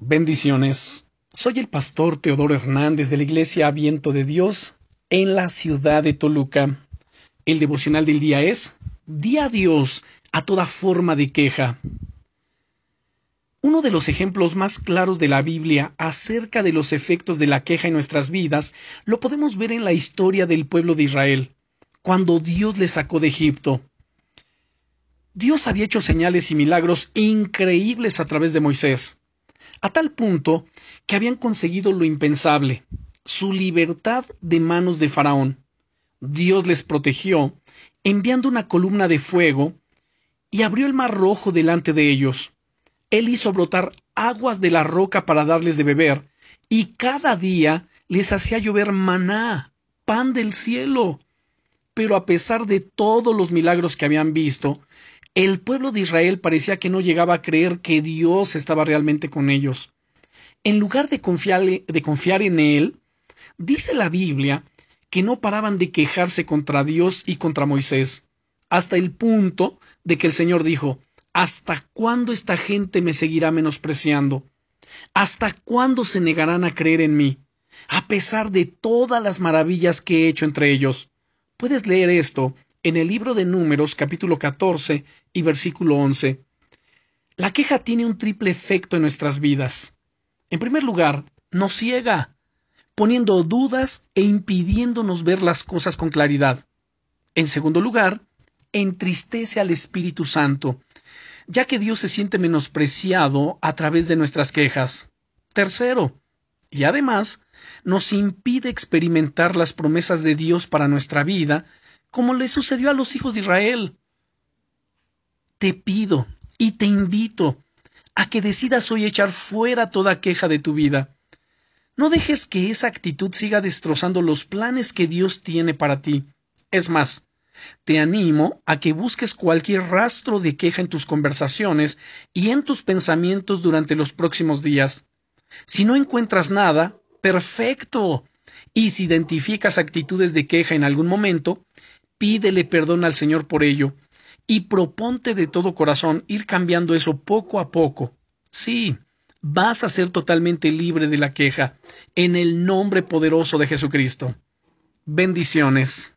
Bendiciones. Soy el pastor Teodoro Hernández de la Iglesia Viento de Dios en la ciudad de Toluca. El devocional del día es Día a Dios a toda forma de queja. Uno de los ejemplos más claros de la Biblia acerca de los efectos de la queja en nuestras vidas lo podemos ver en la historia del pueblo de Israel, cuando Dios les sacó de Egipto. Dios había hecho señales y milagros increíbles a través de Moisés a tal punto que habían conseguido lo impensable, su libertad de manos de Faraón. Dios les protegió, enviando una columna de fuego, y abrió el mar rojo delante de ellos. Él hizo brotar aguas de la roca para darles de beber, y cada día les hacía llover maná, pan del cielo. Pero a pesar de todos los milagros que habían visto, el pueblo de Israel parecía que no llegaba a creer que Dios estaba realmente con ellos. En lugar de confiar, de confiar en Él, dice la Biblia que no paraban de quejarse contra Dios y contra Moisés, hasta el punto de que el Señor dijo, ¿Hasta cuándo esta gente me seguirá menospreciando? ¿Hasta cuándo se negarán a creer en mí? A pesar de todas las maravillas que he hecho entre ellos. Puedes leer esto en el libro de Números capítulo 14 y versículo 11. La queja tiene un triple efecto en nuestras vidas. En primer lugar, nos ciega, poniendo dudas e impidiéndonos ver las cosas con claridad. En segundo lugar, entristece al Espíritu Santo, ya que Dios se siente menospreciado a través de nuestras quejas. Tercero, y además, nos impide experimentar las promesas de Dios para nuestra vida como le sucedió a los hijos de Israel. Te pido y te invito a que decidas hoy echar fuera toda queja de tu vida. No dejes que esa actitud siga destrozando los planes que Dios tiene para ti. Es más, te animo a que busques cualquier rastro de queja en tus conversaciones y en tus pensamientos durante los próximos días. Si no encuentras nada, perfecto. Y si identificas actitudes de queja en algún momento, pídele perdón al Señor por ello y proponte de todo corazón ir cambiando eso poco a poco. Sí, vas a ser totalmente libre de la queja en el nombre poderoso de Jesucristo. Bendiciones.